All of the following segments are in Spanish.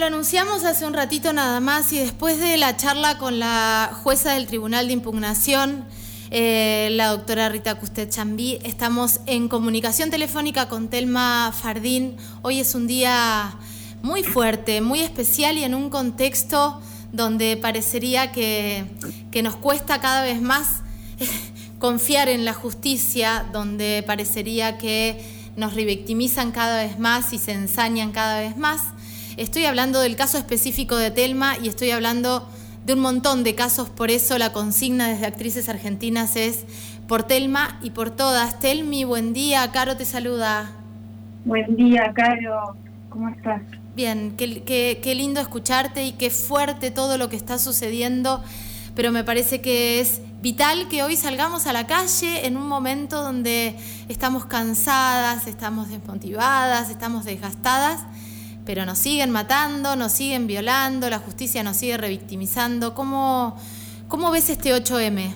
lo anunciamos hace un ratito nada más y después de la charla con la jueza del Tribunal de Impugnación, eh, la doctora Rita Custet Chambí, estamos en comunicación telefónica con Telma Fardín. Hoy es un día muy fuerte, muy especial y en un contexto donde parecería que, que nos cuesta cada vez más confiar en la justicia, donde parecería que nos revictimizan cada vez más y se ensañan cada vez más. Estoy hablando del caso específico de Telma y estoy hablando de un montón de casos, por eso la consigna desde Actrices Argentinas es por Telma y por todas. Telmi, buen día, Caro te saluda. Buen día, Caro, ¿cómo estás? Bien, qué, qué lindo escucharte y qué fuerte todo lo que está sucediendo, pero me parece que es vital que hoy salgamos a la calle en un momento donde estamos cansadas, estamos desmotivadas, estamos desgastadas pero nos siguen matando, nos siguen violando, la justicia nos sigue revictimizando. ¿Cómo, cómo ves este 8M?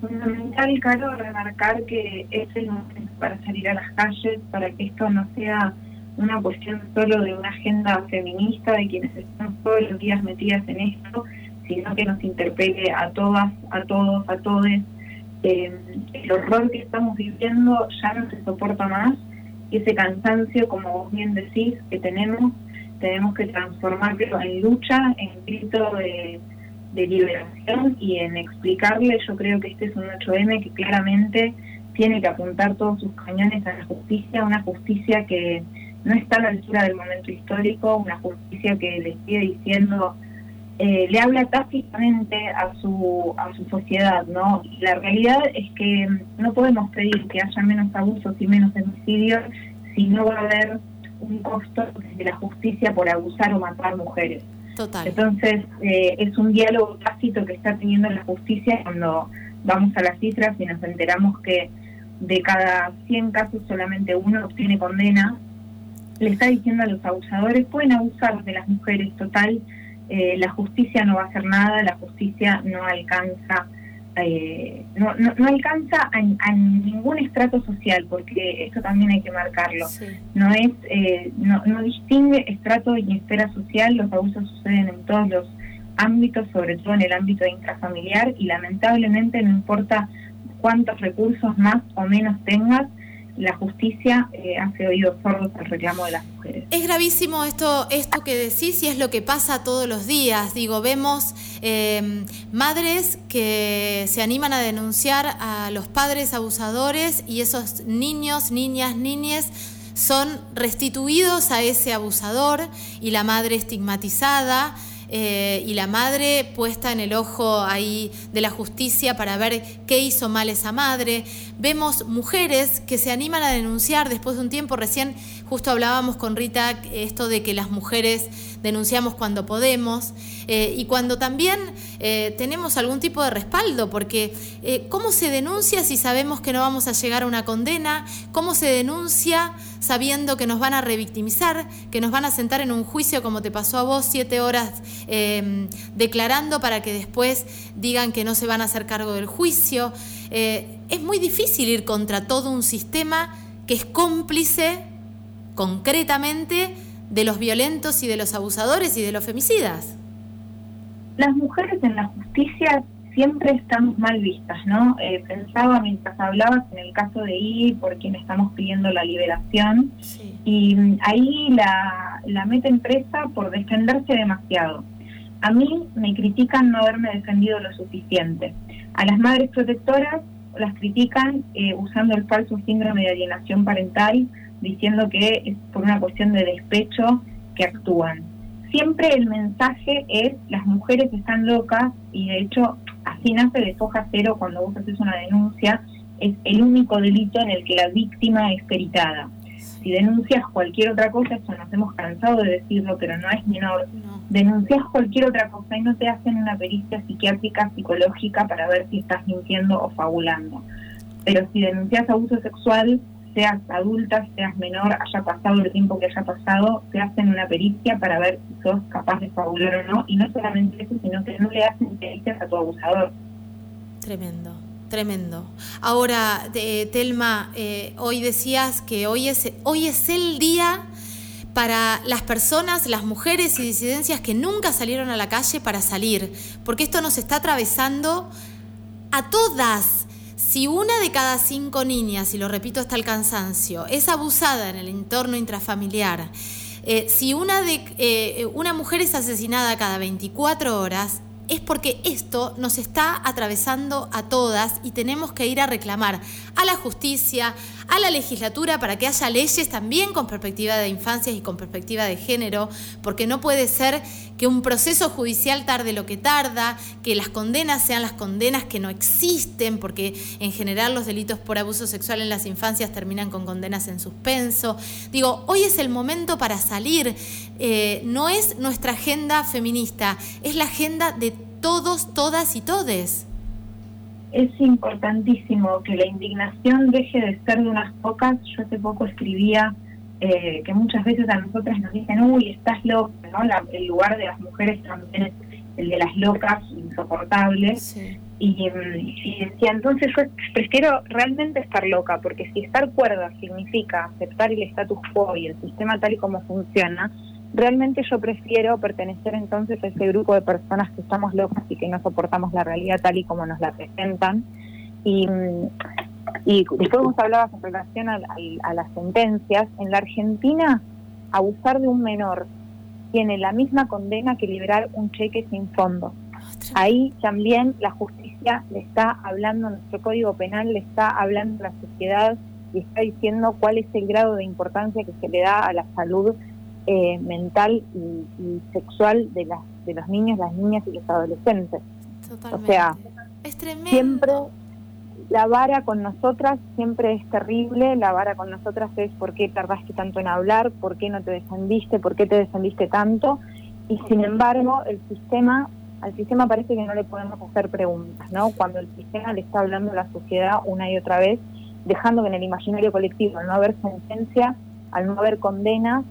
Fundamental, Caro, remarcar que es el momento para salir a las calles, para que esto no sea una cuestión solo de una agenda feminista, de quienes están todos los días metidas en esto, sino que nos interpele a todas, a todos, a todos. Eh, el horror que estamos viviendo ya no se soporta más ese cansancio, como vos bien decís, que tenemos, tenemos que transformarlo en lucha, en grito de, liberación y en explicarle, yo creo que este es un 8M que claramente tiene que apuntar todos sus cañones a la justicia, una justicia que no está a la altura del momento histórico, una justicia que le sigue diciendo eh, le habla tácitamente a su, a su sociedad, ¿no? la realidad es que no podemos pedir que haya menos abusos y menos homicidios si no va a haber un costo de la justicia por abusar o matar mujeres. Total. Entonces, eh, es un diálogo tácito que está teniendo la justicia cuando vamos a las cifras y nos enteramos que de cada 100 casos solamente uno obtiene condena. Le está diciendo a los abusadores, pueden abusar de las mujeres, total, eh, la justicia no va a hacer nada, la justicia no alcanza eh, no, no, alcanza a, ningún estrato social, porque eso también hay que marcarlo. No es eh, no, no distingue estrato ni esfera social, los abusos suceden en todos los ámbitos, sobre todo en el ámbito intrafamiliar, y lamentablemente no importa cuántos recursos más o menos tengas, la justicia eh, hace oídos sordos al reclamo de las mujeres. Es gravísimo esto, esto que decís y es lo que pasa todos los días. Digo, vemos eh, madres que se animan a denunciar a los padres abusadores y esos niños, niñas, niñes son restituidos a ese abusador y la madre estigmatizada. Eh, y la madre puesta en el ojo ahí de la justicia para ver qué hizo mal esa madre. Vemos mujeres que se animan a denunciar después de un tiempo, recién justo hablábamos con Rita esto de que las mujeres denunciamos cuando podemos eh, y cuando también eh, tenemos algún tipo de respaldo, porque ¿cómo se denuncia si sabemos que no vamos a llegar a una condena? ¿Cómo se denuncia sabiendo que nos van a revictimizar, que nos van a sentar en un juicio como te pasó a vos, siete horas Em, declarando para que después digan que no se van a hacer cargo del juicio. Eh, es muy difícil ir contra todo un sistema que es cómplice concretamente de los violentos y de los abusadores y de los femicidas. Las mujeres en la justicia siempre estamos mal vistas, ¿no? Eh, pensaba mientras hablabas en el caso de I, por quien estamos pidiendo la liberación, y ahí la, la meten presa por defenderse demasiado. A mí me critican no haberme defendido lo suficiente. A las madres protectoras las critican eh, usando el falso síndrome de alienación parental, diciendo que es por una cuestión de despecho que actúan. Siempre el mensaje es las mujeres están locas y de hecho así nace de foja cero cuando vos haces una denuncia, es el único delito en el que la víctima es peritada. Si denuncias cualquier otra cosa, esto nos hemos cansado de decirlo, pero no es menor, denuncias cualquier otra cosa y no te hacen una pericia psiquiátrica, psicológica para ver si estás mintiendo o fabulando. Pero si denuncias abuso sexual, seas adulta, seas menor, haya pasado el tiempo que haya pasado, te hacen una pericia para ver si sos capaz de fabular o no, y no solamente eso, sino que no le hacen pericias a tu abusador. Tremendo, tremendo. Ahora, Telma, eh, hoy decías que hoy es, hoy es el día para las personas, las mujeres y disidencias que nunca salieron a la calle para salir, porque esto nos está atravesando a todas. Si una de cada cinco niñas, y lo repito hasta el cansancio, es abusada en el entorno intrafamiliar, eh, si una, de, eh, una mujer es asesinada cada 24 horas, es porque esto nos está atravesando a todas y tenemos que ir a reclamar a la justicia, a la legislatura para que haya leyes también con perspectiva de infancias y con perspectiva de género, porque no puede ser que un proceso judicial tarde lo que tarda, que las condenas sean las condenas que no existen, porque en general los delitos por abuso sexual en las infancias terminan con condenas en suspenso. Digo, hoy es el momento para salir, eh, no es nuestra agenda feminista, es la agenda de todos, todas y todes es importantísimo que la indignación deje de ser de unas pocas. Yo hace poco escribía eh, que muchas veces a nosotras nos dicen, uy, estás loca, ¿no? el lugar de las mujeres también es el de las locas, insoportables. Y, y, decía, entonces yo prefiero realmente estar loca, porque si estar cuerda significa aceptar el status quo y el sistema tal y como funciona, realmente yo prefiero pertenecer entonces a ese grupo de personas que estamos locas y que no soportamos la realidad tal y como nos la presentan. Y, y después vos hablabas en relación a, las sentencias. En la Argentina, abusar de un menor tiene la misma condena que liberar un cheque sin fondo. Ahí también la justicia le está hablando, nuestro código penal le está hablando a la sociedad y está diciendo cuál es el grado de importancia que se le da a la salud eh, mental y, sexual de, las, de los niños, las niñas y los adolescentes. O sea, siempre la vara con nosotras siempre es terrible, la vara con nosotras es por qué tardaste tanto en hablar, por qué no te defendiste, por qué te defendiste tanto, y sin embargo el sistema, al sistema parece que no le podemos hacer preguntas, ¿no? Cuando el sistema le está hablando a la sociedad una y otra vez, dejando que en el imaginario colectivo, al no haber sentencia, al no haber condena,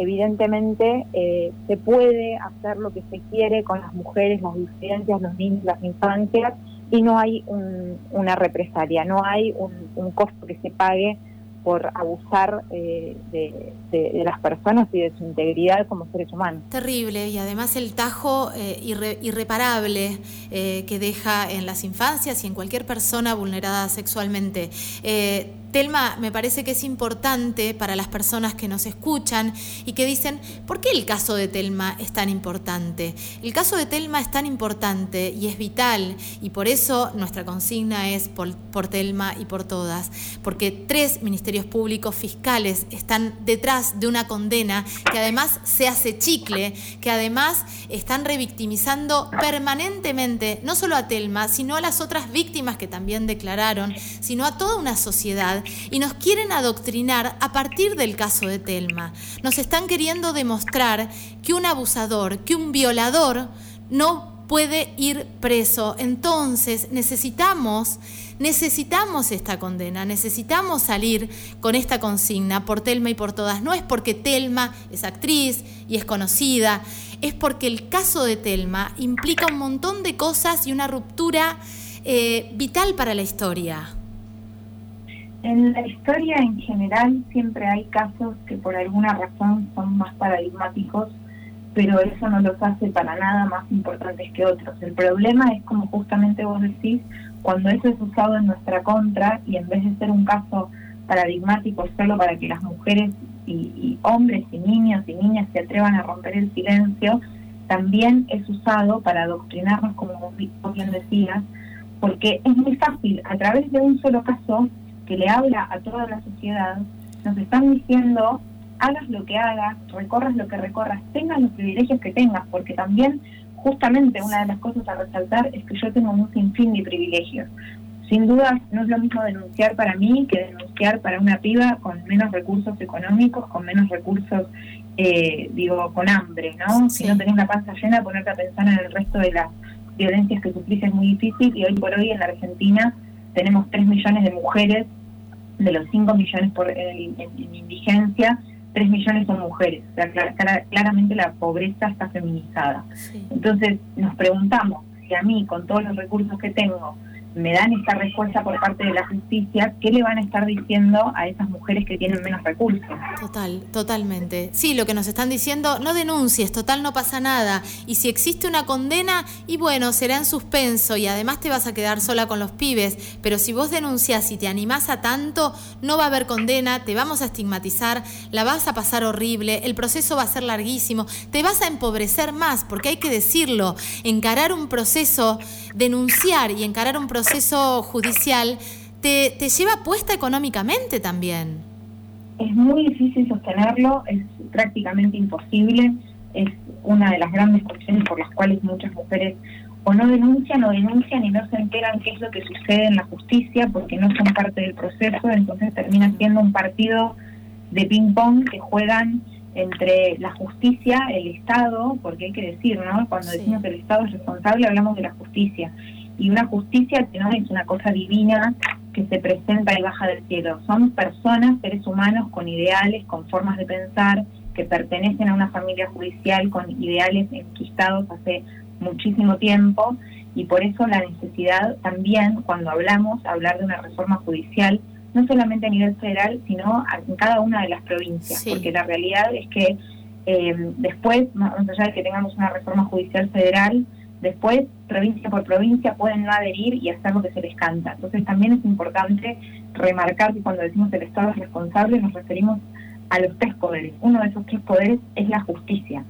evidentemente eh, se puede hacer lo que se quiere con las mujeres, las disidencias, los niños, las infancias, y no hay una represalia, no hay un, costo que se pague por abusar eh, de, las personas y de su integridad como seres humanos. Terrible, y además el tajo eh, irreparable que deja en las infancias y en cualquier persona vulnerada sexualmente. Telma, me parece que es importante para las personas que nos escuchan y que dicen, ¿por qué el caso de Telma es tan importante? El caso de Telma es tan importante y es vital y por eso nuestra consigna es por, por Telma y por todas, porque tres ministerios públicos fiscales están detrás de una condena que además se hace chicle, que además están revictimizando permanentemente no solo a Telma, sino a las otras víctimas que también declararon, sino a toda una sociedad y nos quieren adoctrinar a partir del caso de Telma. Nos están queriendo demostrar que un abusador, que un violador no puede ir preso. Entonces necesitamos, necesitamos esta condena, necesitamos salir con esta consigna por Telma y por todas. No es porque Telma es actriz y es conocida, es porque el caso de Telma implica un montón de cosas y una ruptura eh, vital para la historia. En la historia en general siempre hay casos que por alguna razón son más paradigmáticos, pero eso no los hace para nada más importantes que otros. El problema es como justamente vos decís, cuando eso es usado en nuestra contra y en vez de ser un caso paradigmático solo para que las mujeres y, hombres y niños y niñas se atrevan a romper el silencio, también es usado para adoctrinarnos, como vos bien decías, porque es muy fácil, a través de un solo caso, que le habla a toda la sociedad, nos están diciendo, hagas lo que hagas, recorras lo que recorras, tengas los privilegios que tengas, porque también justamente una de las cosas a resaltar es que yo tengo un sinfín de privilegios. Sin duda no es lo mismo denunciar para mí que denunciar para una piba con menos recursos económicos, con menos recursos, eh, digo, con hambre, ¿no? Si no tenés la panza llena, ponerte a pensar en el resto de las violencias que sufrís es muy difícil y hoy por hoy en la Argentina tenemos 3 millones de mujeres de los 5 millones por, en, indigencia, 3 millones son mujeres. O sea, claramente la pobreza está feminizada. Entonces nos preguntamos si a mí, con todos los recursos que tengo, me dan esta respuesta por parte de la justicia, ¿qué le van a estar diciendo a esas mujeres que tienen menos recursos? Total, totalmente. Sí, lo que nos están diciendo, no denuncies, total no pasa nada. Y si existe una condena, y bueno, será en suspenso y además te vas a quedar sola con los pibes. Pero si vos denuncias y te animás a tanto, no va a haber condena, te vamos a estigmatizar, la vas a pasar horrible, el proceso va a ser larguísimo, te vas a empobrecer más, porque hay que decirlo, encarar un proceso, denunciar y encarar un proceso proceso judicial te, te lleva puesta económicamente también. Es muy difícil sostenerlo, es prácticamente imposible, es una de las grandes cuestiones por las cuales muchas mujeres o no denuncian o denuncian y no se enteran qué es lo que sucede en la justicia porque no son parte del proceso, entonces termina siendo un partido de ping-pong que juegan entre la justicia, el Estado, porque hay que decir, ¿no? Cuando decimos que el Estado es responsable, hablamos de la justicia y una justicia que no es una cosa divina que se presenta y baja del cielo. Son personas, seres humanos con ideales, con formas de pensar, que pertenecen a una familia judicial con ideales enquistados hace muchísimo tiempo y por eso la necesidad también, cuando hablamos, hablar de una reforma judicial, no solamente a nivel federal, sino en cada una de las provincias, porque la realidad es que eh, después, más allá de que tengamos una reforma judicial federal, Después, provincia por provincia, pueden no adherir y hacer lo que se les canta. Entonces, también es importante remarcar que cuando decimos el Estado es responsable, nos referimos a los tres poderes. Uno de esos tres poderes es la justicia.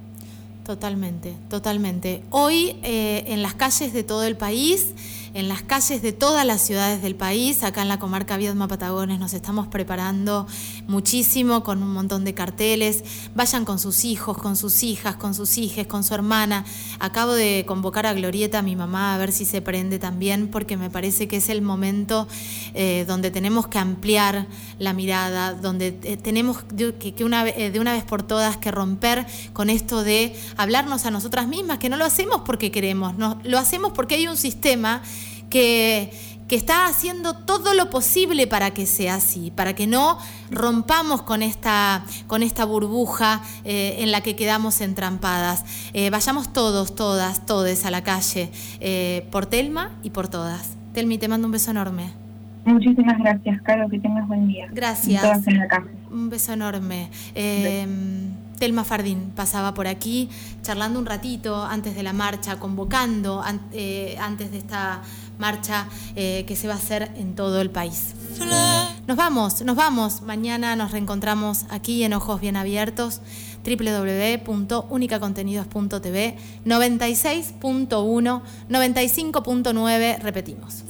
Totalmente, totalmente. Hoy, eh, en las calles de todo el país, en las calles de todas las ciudades del país. Acá en la comarca Viedma Patagones nos estamos preparando muchísimo con un montón de carteles. Vayan con sus hijos, con sus hijas, con sus hijas, con su hermana. Acabo de convocar a Glorieta, mi mamá, a ver si se prende también, porque me parece que es el momento eh, donde tenemos que ampliar la mirada, donde eh, tenemos que, eh, de una vez por todas que romper con esto de hablarnos a nosotras mismas, que no lo hacemos porque queremos, no, lo hacemos porque hay un sistema que, está haciendo todo lo posible para que sea así, para que no rompamos con esta, con esta burbuja eh, en la que quedamos entrampadas. Eh, vayamos todos, todas, todes a la calle, eh, por Telma y por todas. Telmi, te mando un beso enorme. Muchísimas gracias, Caro, que tengas buen día. Gracias. Un beso enorme. Telma Fardín pasaba por aquí charlando un ratito antes de la marcha, convocando antes de esta marcha eh, que se va a hacer en todo el país. Nos vamos, nos vamos. Mañana nos reencontramos aquí en Ojos Bien Abiertos www.unicacontenidos.tv 96.1 95.9 repetimos.